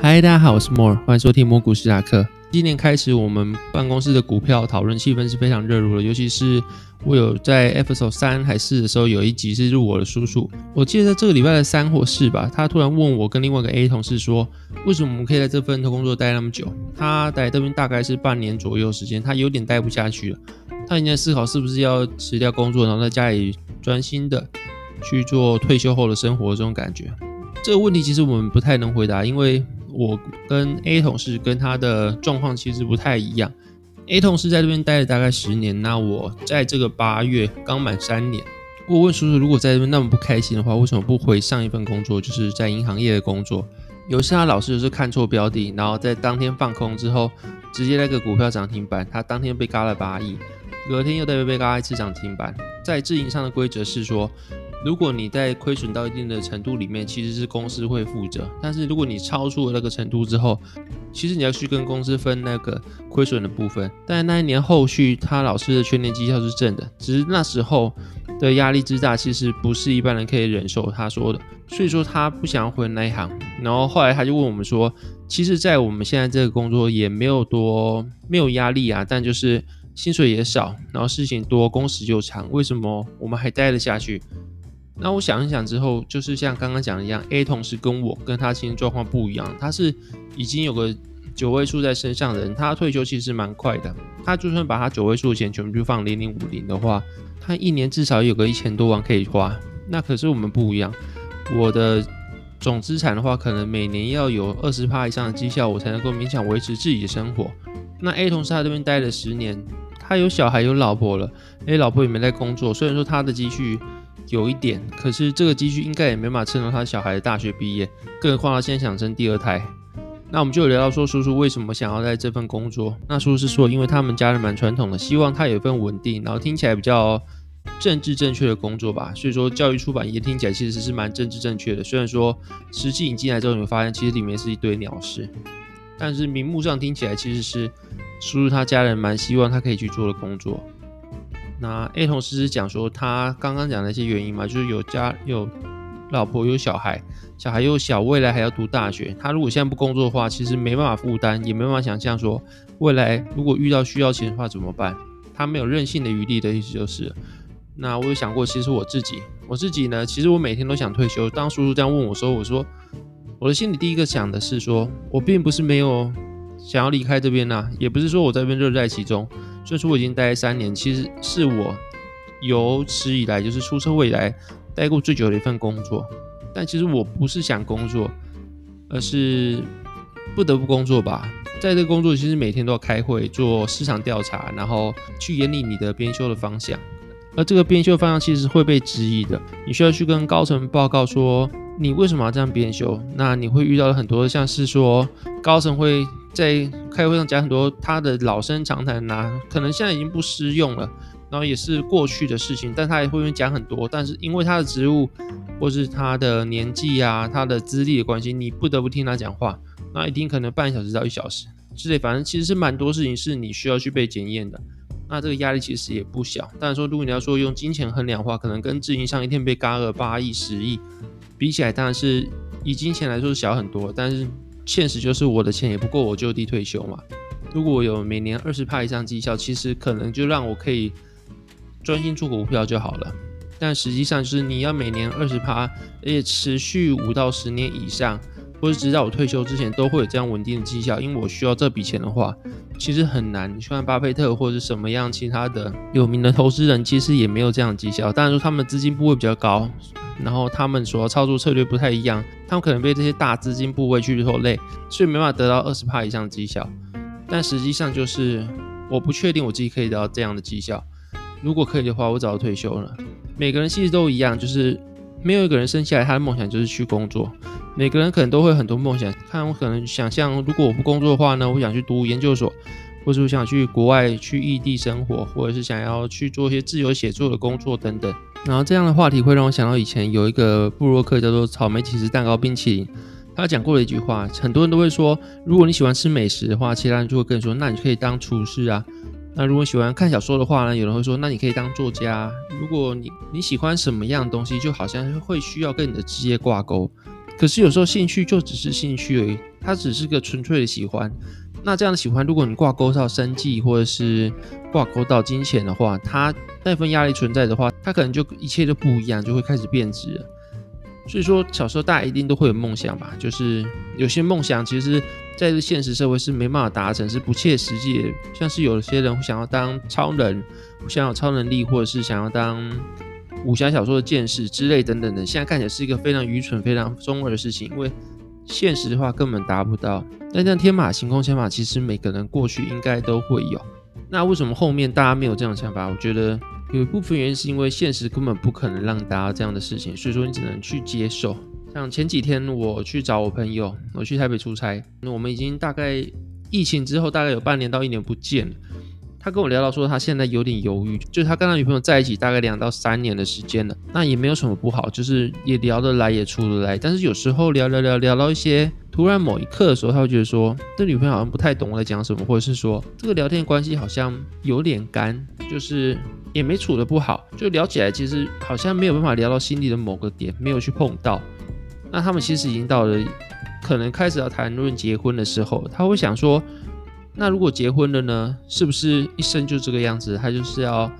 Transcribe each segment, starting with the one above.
嗨，大家好，我是 More，欢迎收听魔股史塔克。今年开始，我们办公室的股票讨论气氛是非常热络的，尤其是我有在 Episode 三还四的时候，有一集是入我的叔叔。我记得在这个礼拜的三或四吧，他突然问我跟另外一个 A 同事说，为什么我们可以在这份工作待那么久？他待这边大概是半年左右时间，他有点待不下去了。他已经在思考是不是要辞掉工作，然后在家里专心的去做退休后的生活这种感觉。这个问题其实我们不太能回答，因为。我跟 A 同事跟他的状况其实不太一样。A 同事在这边待了大概十年，那我在这个八月刚满三年。我问叔叔，如果在这边那么不开心的话，为什么不回上一份工作，就是在银行业的工作？有次他老是就是看错标的，然后在当天放空之后，直接那个股票涨停板，他当天被嘎了八亿，隔天又再被嘎一次涨停板。在自营上的规则是说。如果你在亏损到一定的程度里面，其实是公司会负责。但是如果你超出了那个程度之后，其实你要去跟公司分那个亏损的部分。但那一年后续，他老师的全年绩效是正的，只是那时候的压力之大，其实不是一般人可以忍受。他说的，所以说他不想要回那一行。然后后来他就问我们说，其实，在我们现在这个工作也没有多没有压力啊，但就是薪水也少，然后事情多，工时又长，为什么我们还待得下去？那我想一想之后，就是像刚刚讲的一样，A 同事跟我跟他现在状况不一样，他是已经有个九位数在身上的人，他退休其实蛮快的。他就算把他九位数的钱全部去放零零五零的话，他一年至少有个一千多万可以花。那可是我们不一样，我的总资产的话，可能每年要有二十趴以上的绩效，我才能够勉强维持自己的生活。那 A 同事他这边待了十年，他有小孩有老婆了，A 老婆也没在工作，虽然说他的积蓄。有一点，可是这个积蓄应该也没法撑到他小孩的大学毕业，更何况他现在想生第二胎。那我们就聊到说，叔叔为什么想要在这份工作？那叔叔是说，因为他们家人蛮传统的，希望他有一份稳定，然后听起来比较政治正确的工作吧。所以说，教育出版业听起来其实是蛮政治正确的。虽然说实际引进来之后，你会发现其实里面是一堆鸟事，但是名目上听起来其实是叔叔他家人蛮希望他可以去做的工作。那 A 同事讲说，他刚刚讲的一些原因嘛，就是有家有老婆有小孩，小孩又小，未来还要读大学。他如果现在不工作的话，其实没办法负担，也没办法想象说未来如果遇到需要钱的话怎么办。他没有任性的余地的意思就是。那我有想过，其实我自己，我自己呢，其实我每天都想退休。当叔叔这样问我说，我说我的心里第一个想的是说，我并不是没有想要离开这边呐，也不是说我在这边乐在其中。最初我已经待三年，其实是我有史以来就是出社会以来待过最久的一份工作。但其实我不是想工作，而是不得不工作吧。在这个工作，其实每天都要开会做市场调查，然后去研拟你的编修的方向。而这个编修方向其实会被质疑的，你需要去跟高层报告说你为什么要这样编修。那你会遇到很多像是说高层会。在开会上讲很多他的老生常谈呐，可能现在已经不适用了，然后也是过去的事情，但他也会讲很多。但是因为他的职务或是他的年纪啊、他的资历的关系，你不得不听他讲话。那一定可能半小时到一小时之类，反正其实是蛮多事情是你需要去被检验的。那这个压力其实也不小。但是说如果你要说用金钱衡量的话，可能跟自营上一天被嘎了八亿、十亿比起来，当然是以金钱来说是小很多，但是。现实就是我的钱也不够我就地退休嘛。如果我有每年二十趴以上绩效，其实可能就让我可以专心做股票就好了。但实际上就是你要每年二十趴，而且持续五到十年以上，或者直到我退休之前都会有这样稳定的绩效。因为我需要这笔钱的话，其实很难。你看巴菲特或者什么样其他的有名的投资人，其实也没有这样绩效。当然说他们资金部位比较高。然后他们所操作策略不太一样，他们可能被这些大资金部位去拖累，所以没办法得到二十帕以上的绩效。但实际上就是我不确定我自己可以得到这样的绩效。如果可以的话，我早就退休了。每个人其实都一样，就是没有一个人生下来他的梦想就是去工作。每个人可能都会很多梦想，看我可能想象，如果我不工作的话呢，我想去读研究所，或者想去国外去异地生活，或者是想要去做一些自由写作的工作等等。然后这样的话题会让我想到以前有一个布洛克叫做草莓起司蛋糕冰淇淋，他讲过的一句话，很多人都会说，如果你喜欢吃美食的话，其他人就会跟你说，那你可以当厨师啊。那如果喜欢看小说的话呢，有人会说，那你可以当作家。如果你你喜欢什么样东西，就好像会需要跟你的职业挂钩。可是有时候兴趣就只是兴趣而已，它只是个纯粹的喜欢。那这样的喜欢，如果你挂钩到生计或者是挂钩到金钱的话，它那份压力存在的话，它可能就一切都不一样，就会开始变质了。所以说，小时候大家一定都会有梦想吧？就是有些梦想，其实在这现实社会是没办法达成，是不切实际的。像是有些人想要当超人，想要超能力，或者是想要当武侠小说的剑士之类等等的，现在看起来是一个非常愚蠢、非常中二的事情，因为现实的话根本达不到。但这样天马行空想法，其实每个人过去应该都会有。那为什么后面大家没有这样想法？我觉得。有一部分原因是因为现实根本不可能让大家这样的事情，所以说你只能去接受。像前几天我去找我朋友，我去台北出差，那我们已经大概疫情之后大概有半年到一年不见了。他跟我聊到说他现在有点犹豫，就是他跟他女朋友在一起大概两到三年的时间了，那也没有什么不好，就是也聊得来也处得来。但是有时候聊聊聊聊到一些突然某一刻的时候，他会觉得说这女朋友好像不太懂我在讲什么，或者是说这个聊天关系好像有点干，就是。也没处的不好，就聊起来其实好像没有办法聊到心里的某个点，没有去碰到。那他们其实已经到了可能开始要谈论结婚的时候，他会想说，那如果结婚了呢，是不是一生就这个样子？他就是要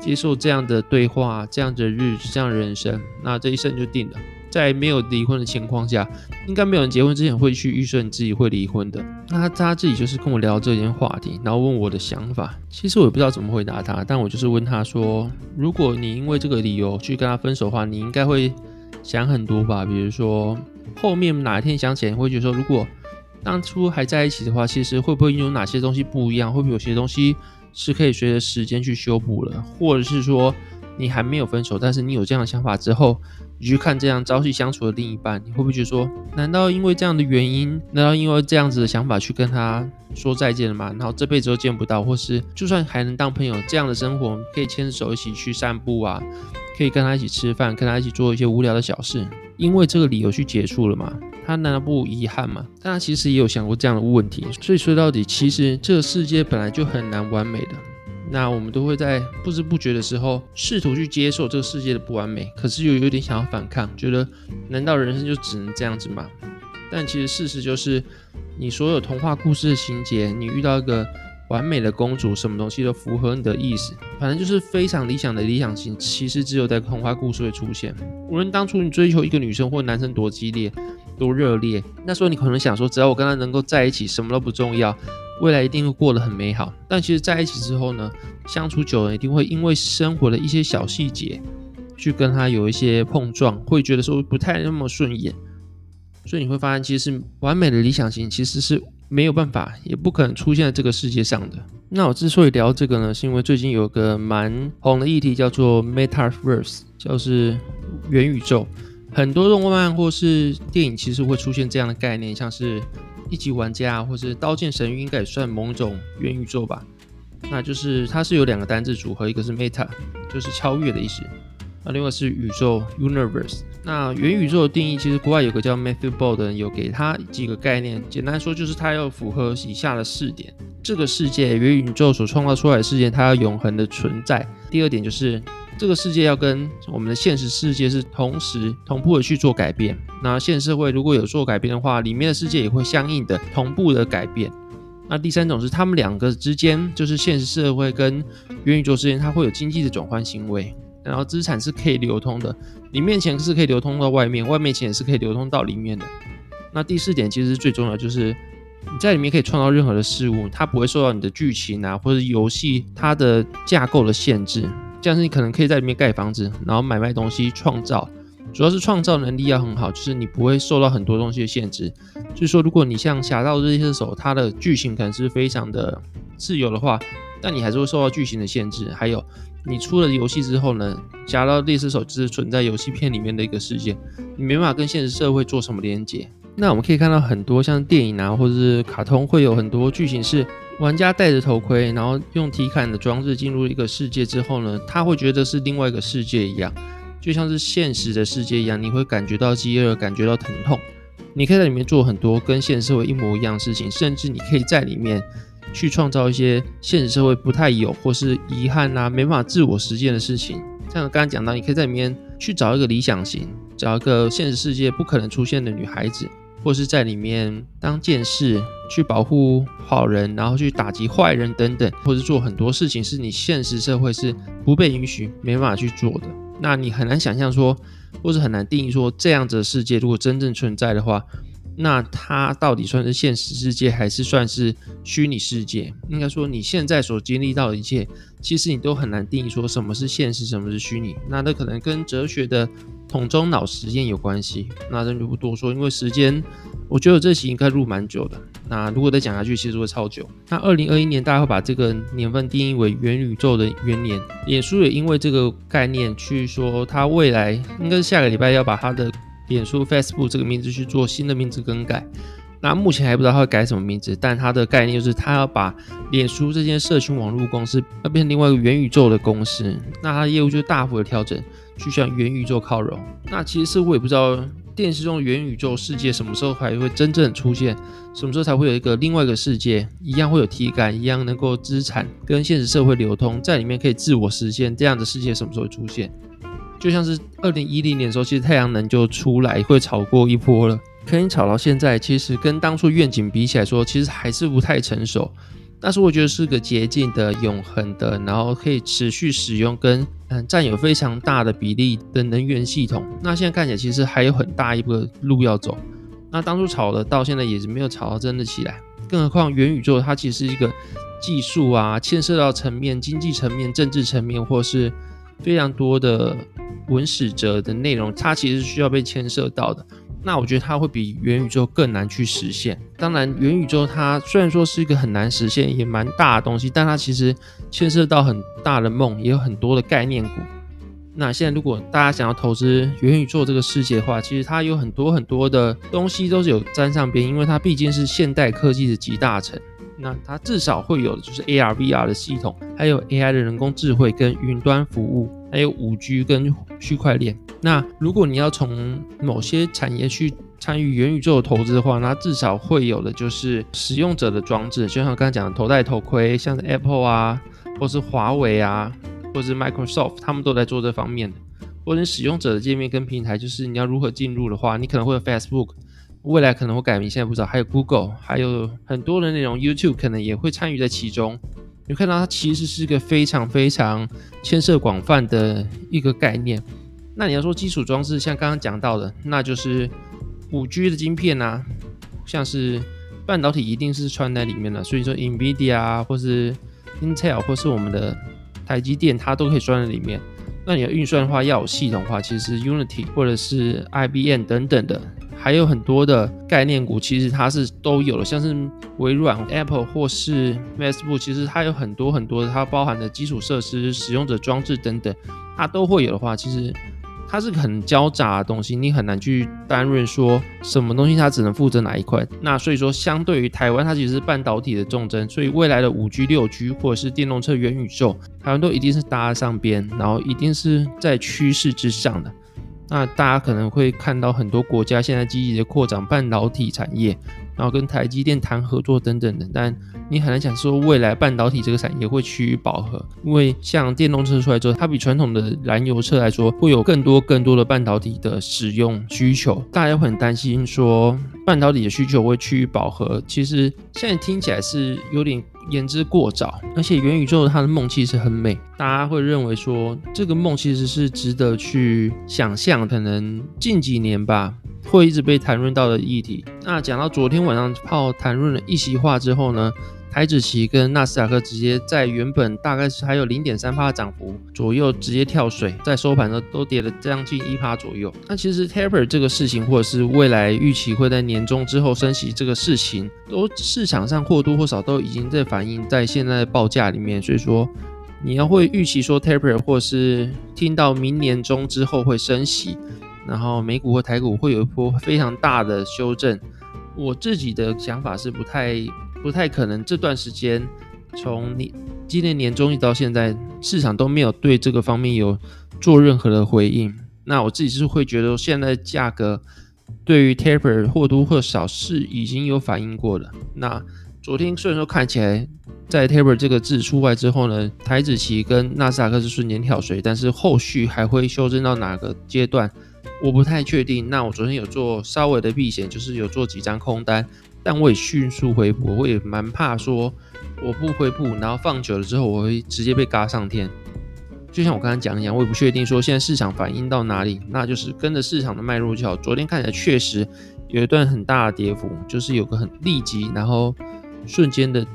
接受这样的对话，这样的日子，这样的人生，那这一生就定了。在没有离婚的情况下，应该没有人结婚之前会去预设你自己会离婚的。那他他自己就是跟我聊这件话题，然后问我的想法。其实我也不知道怎么回答他，但我就是问他说：如果你因为这个理由去跟他分手的话，你应该会想很多吧？比如说后面哪一天想起来，会觉得说，如果当初还在一起的话，其实会不会有哪些东西不一样？会不会有些东西是可以随着时间去修补了？或者是说你还没有分手，但是你有这样的想法之后？你去看这样朝夕相处的另一半，你会不会觉得说，难道因为这样的原因，难道因为这样子的想法去跟他说再见了吗？然后这辈子都见不到，或是就算还能当朋友，这样的生活可以牵着手一起去散步啊，可以跟他一起吃饭，跟他一起做一些无聊的小事，因为这个理由去结束了嘛？他难道不遗憾吗？但他其实也有想过这样的问题，所以说到底，其实这个世界本来就很难完美的。那我们都会在不知不觉的时候试图去接受这个世界的不完美，可是又有点想要反抗，觉得难道人生就只能这样子吗？但其实事实就是，你所有童话故事的情节，你遇到一个完美的公主，什么东西都符合你的意思，反正就是非常理想的理想型，其实只有在童话故事会出现。无论当初你追求一个女生或男生多激烈、多热烈，那时候你可能想说，只要我跟他能够在一起，什么都不重要。未来一定会过得很美好，但其实在一起之后呢，相处久了一定会因为生活的一些小细节，去跟他有一些碰撞，会觉得说不太那么顺眼，所以你会发现，其实完美的理想型其实是没有办法，也不可能出现在这个世界上的。那我之所以聊这个呢，是因为最近有个蛮红的议题叫做 Metaverse，就是元宇宙，很多动漫或是电影其实会出现这样的概念，像是。一级玩家或是刀剑神域应该也算某种元宇宙吧，那就是它是有两个单字组合，一个是 meta，就是超越的意思，那另外是宇宙 universe。那元宇宙的定义，其实国外有个叫 Matthew Ball 的人有给他几个概念，简单说就是它要符合以下的四点：这个世界元宇宙所创造出来的世界，它要永恒的存在。第二点就是。这个世界要跟我们的现实世界是同时同步的去做改变。那现实社会如果有做改变的话，里面的世界也会相应的同步的改变。那第三种是他们两个之间，就是现实社会跟元宇宙之间，它会有经济的转换行为，然后资产是可以流通的，里面钱是可以流通到外面，外面钱也是可以流通到里面的。那第四点其实最重要就是你在里面可以创造任何的事物，它不会受到你的剧情啊或者游戏它的架构的限制。像是你可能可以在里面盖房子，然后买卖东西，创造，主要是创造能力要很好，就是你不会受到很多东西的限制。就是说，如果你像《侠盗猎车手》，它的剧情可能是非常的自由的话，但你还是会受到剧情的限制。还有，你出了游戏之后呢，《侠盗猎车手》只是存在游戏片里面的一个世界，你没办法跟现实社会做什么连接。那我们可以看到很多像电影啊，或者是卡通，会有很多剧情是。玩家戴着头盔，然后用体感的装置进入一个世界之后呢，他会觉得是另外一个世界一样，就像是现实的世界一样，你会感觉到饥饿，感觉到疼痛。你可以在里面做很多跟现实社会一模一样的事情，甚至你可以在里面去创造一些现实社会不太有或是遗憾啊，没办法自我实现的事情。像刚刚讲到，你可以在里面去找一个理想型，找一个现实世界不可能出现的女孩子。或是在里面当剑士去保护好人，然后去打击坏人等等，或者做很多事情是你现实社会是不被允许、没办法去做的。那你很难想象说，或是很难定义说，这样子的世界如果真正存在的话。那它到底算是现实世界，还是算是虚拟世界？应该说，你现在所经历到的一切，其实你都很难定义说什么是现实，什么是虚拟。那这可能跟哲学的桶中脑实验有关系。那这就不多说，因为时间，我觉得这期应该录蛮久的。那如果再讲下去，其实会超久。那二零二一年，大家会把这个年份定义为元宇宙的元年。脸书也因为这个概念去说，它未来应该是下个礼拜要把它的。脸书 Facebook 这个名字去做新的名字更改，那目前还不知道它会改什么名字，但它的概念就是它要把脸书这间社群网络公司要变成另外一个元宇宙的公司，那它的业务就大幅的调整，去向元宇宙靠拢。那其实是我也不知道电视中元宇宙世界什么时候还会真正出现，什么时候才会有一个另外一个世界，一样会有体感，一样能够资产跟现实社会流通，在里面可以自我实现这样的世界什么时候会出现？就像是二零一零年的时候，其实太阳能就出来会炒过一波了。可以炒到现在，其实跟当初愿景比起来说，其实还是不太成熟。但是我觉得是个洁净的、永恒的，然后可以持续使用跟嗯占有非常大的比例的能源系统。那现在看起来其实还有很大一个路要走。那当初炒的到现在也是没有炒到真的起来。更何况元宇宙它其实是一个技术啊，牵涉到层面、经济层面、政治层面，或是非常多的。文史哲的内容，它其实是需要被牵涉到的。那我觉得它会比元宇宙更难去实现。当然，元宇宙它虽然说是一个很难实现、也蛮大的东西，但它其实牵涉到很大的梦，也有很多的概念股。那现在如果大家想要投资元宇宙这个世界的话，其实它有很多很多的东西都是有沾上边，因为它毕竟是现代科技的集大成。那它至少会有的就是 AR、VR 的系统，还有 AI 的人工智慧跟云端服务，还有五 G 跟区块链。那如果你要从某些产业去参与元宇宙的投资的话，那至少会有的就是使用者的装置，就像刚刚讲的头戴头盔，像是 Apple 啊，或是华为啊，或是 Microsoft，他们都在做这方面的。或者使用者的界面跟平台，就是你要如何进入的话，你可能会有 Facebook。未来可能会改名，现在不知道。还有 Google，还有很多的内容，YouTube 可能也会参与在其中。你看到它其实是一个非常非常牵涉广泛的一个概念。那你要说基础装置，像刚刚讲到的，那就是五 G 的晶片啊，像是半导体一定是穿在里面的。所以说，NVIDIA 啊，或是 Intel，或是我们的台积电，它都可以装在里面。那你要运算的话，要有系统化，其实 Unity 或者是 IBM 等等的。还有很多的概念股，其实它是都有了，像是微软、Apple 或是 Facebook，其实它有很多很多的，它包含的基础设施、使用者装置等等，它都会有的话，其实它是很交杂的东西，你很难去担任说什么东西它只能负责哪一块。那所以说，相对于台湾，它其实是半导体的重镇，所以未来的五 G、六 G 或者是电动车、元宇宙，台湾都一定是搭上边，然后一定是在趋势之上的。那大家可能会看到很多国家现在积极的扩展半导体产业，然后跟台积电谈合作等等的，但你很难想说未来半导体这个产业会趋于饱和，因为像电动车出来之后，它比传统的燃油车来说会有更多更多的半导体的使用需求，大家会很担心说半导体的需求会趋于饱和。其实现在听起来是有点。言之过早，而且元宇宙它的梦其实很美，大家会认为说这个梦其实是值得去想象，可能近几年吧会一直被谈论到的议题。那讲到昨天晚上炮谈论了一席话之后呢？台指期跟纳斯达克直接在原本大概是还有零点三帕涨幅左右，直接跳水，在收盘的时候都跌了将近一趴左右。那其实 taper 这个事情，或者是未来预期会在年终之后升息这个事情，都市场上或多或少都已经在反映在现在的报价里面。所以说，你要会预期说 taper，或是听到明年中之后会升息，然后美股或台股会有一波非常大的修正，我自己的想法是不太。不太可能，这段时间从你今年年中一到现在，市场都没有对这个方面有做任何的回应。那我自己是会觉得，现在价格对于 taper 或多或少是已经有反应过了。那昨天虽然说看起来在 taper 这个字出来之后呢，台子期跟纳斯达克是瞬间跳水，但是后续还会修正到哪个阶段，我不太确定。那我昨天有做稍微的避险，就是有做几张空单，但我也迅速回补。我也蛮怕说我不回补，然后放久了之后我会直接被嘎上天。就像我刚才讲一样，我也不确定说现在市场反应到哪里，那就是跟着市场的脉络就好。昨天看起来确实有一段很大的跌幅，就是有个很立即然后瞬间的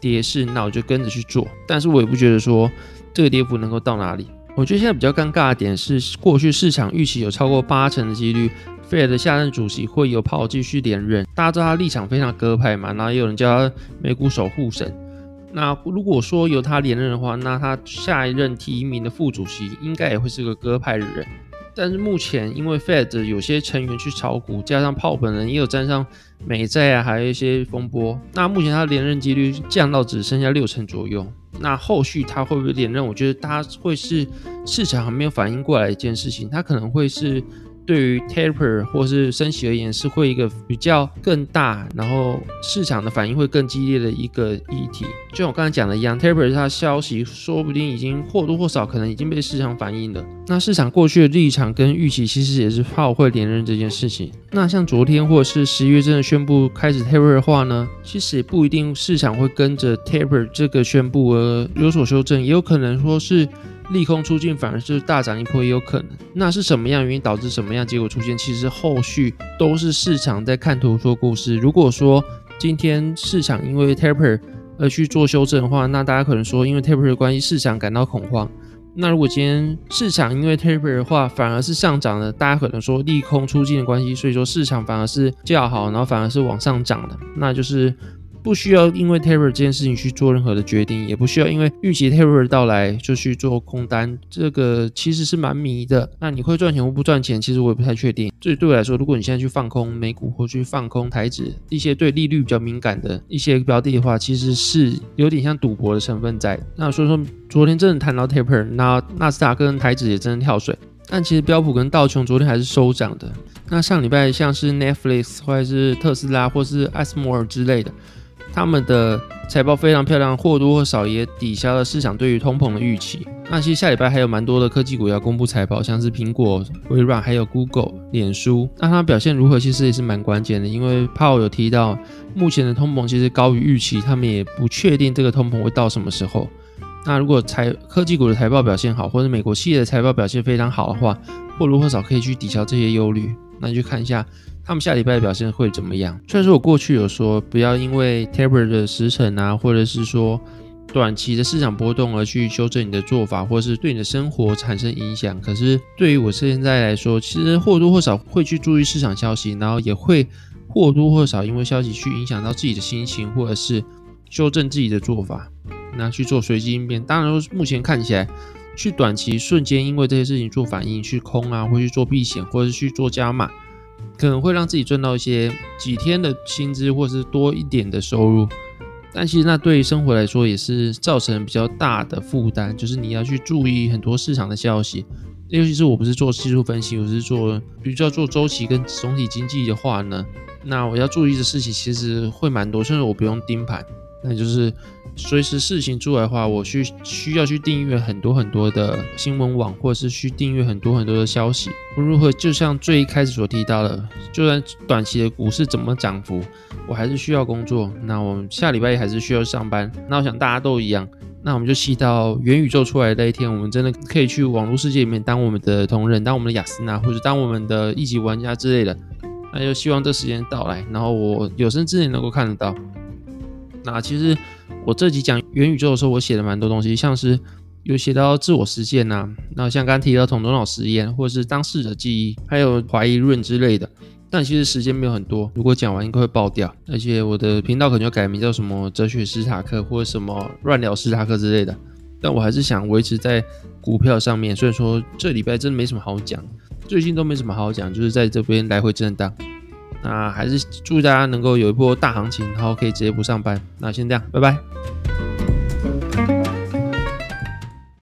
跌势，那我就跟着去做。但是我也不觉得说这个跌幅能够到哪里。我觉得现在比较尴尬的点是，过去市场预期有超过八成的几率，Fed 的下任主席会有炮继续连任。大家知道他立场非常鸽派嘛，然后也有人叫他美股守护神。那如果说由他连任的话，那他下一任提名的副主席应该也会是个鸽派的人。但是目前因为 Fed 有些成员去炒股，加上炮本人也有沾上美债啊，还有一些风波，那目前他连任几率降到只剩下六成左右。那后续他会不会连任？我觉得他会是市场还没有反应过来一件事情，他可能会是。对于 taper 或是升息而言，是会一个比较更大，然后市场的反应会更激烈的一个议题。就像我刚才讲的一样，taper 它消息说不定已经或多或少可能已经被市场反映了。那市场过去的立场跟预期其实也是怕会连任这件事情。那像昨天或者是十一月真的宣布开始 taper 的话呢，其实也不一定市场会跟着 taper 这个宣布而有所修正，也有可能说是。利空出尽，反而是大涨一波也有可能。那是什么样原因导致什么样结果出现？其实后续都是市场在看图说故事。如果说今天市场因为 taper 而去做修正的话，那大家可能说因为 taper 的关系，市场感到恐慌。那如果今天市场因为 taper 的话，反而是上涨的，大家可能说利空出尽的关系，所以说市场反而是较好，然后反而是往上涨的，那就是。不需要因为 Terror 这件事情去做任何的决定，也不需要因为预期 Terror 到来就去做空单，这个其实是蛮迷的。那你会赚钱或不赚钱，其实我也不太确定。这对我来说，如果你现在去放空美股或去放空台指一些对利率比较敏感的一些标的的话，其实是有点像赌博的成分在。那所以说，昨天真的谈到 taper，那纳斯达克跟台指也真的跳水，但其实标普跟道琼昨天还是收涨的。那上礼拜像是 Netflix 或者是特斯拉或是 a s m o r 之类的。他们的财报非常漂亮，或多或少也抵消了市场对于通膨的预期。那其实下礼拜还有蛮多的科技股要公布财报，像是苹果、微软，还有 Google、脸书。那它表现如何，其实也是蛮关键的。因为 Paul 有提到，目前的通膨其实高于预期，他们也不确定这个通膨会到什么时候。那如果财科技股的财报表现好，或者美国企业的财报表现非常好的话，或多或少可以去抵消这些忧虑。那你就看一下。他们下礼拜的表现会怎么样？虽然说我过去有说不要因为 taper 的时程啊，或者是说短期的市场波动而去修正你的做法，或者是对你的生活产生影响。可是对于我现在来说，其实或多或少会去注意市场消息，然后也会或多或少因为消息去影响到自己的心情，或者是修正自己的做法，那去做随机应变。当然，目前看起来去短期瞬间因为这些事情做反应去空啊，或去做避险，或者是去做加码。可能会让自己赚到一些几天的薪资，或是多一点的收入，但其实那对于生活来说也是造成比较大的负担，就是你要去注意很多市场的消息，尤其是我不是做技术分析，我是做比较做周期跟总体经济的话呢，那我要注意的事情其实会蛮多，甚至我不用盯盘。那就是随时事情出来的话，我去需要去订阅很多很多的新闻网，或者是去订阅很多很多的消息。如何就像最一开始所提到的，就算短期的股市怎么涨幅，我还是需要工作。那我们下礼拜还是需要上班。那我想大家都一样。那我们就期待元宇宙出来的那一天，我们真的可以去网络世界里面当我们的同仁，当我们的雅斯娜，或者当我们的一级玩家之类的。那就希望这时间到来，然后我有生之年能够看得到。那其实我这集讲元宇宙的时候，我写了蛮多东西，像是有写到自我实现呐，那像刚提到统头脑实验，或者是当事者记忆，还有怀疑论之类的。但其实时间没有很多，如果讲完应该会爆掉，而且我的频道可能要改名叫什么哲学史塔克或者什么乱聊史塔克之类的。但我还是想维持在股票上面，所以说这礼拜真的没什么好讲，最近都没什么好讲，就是在这边来回震荡。那还是祝大家能够有一波大行情，然后可以直接不上班。那先这样，拜拜。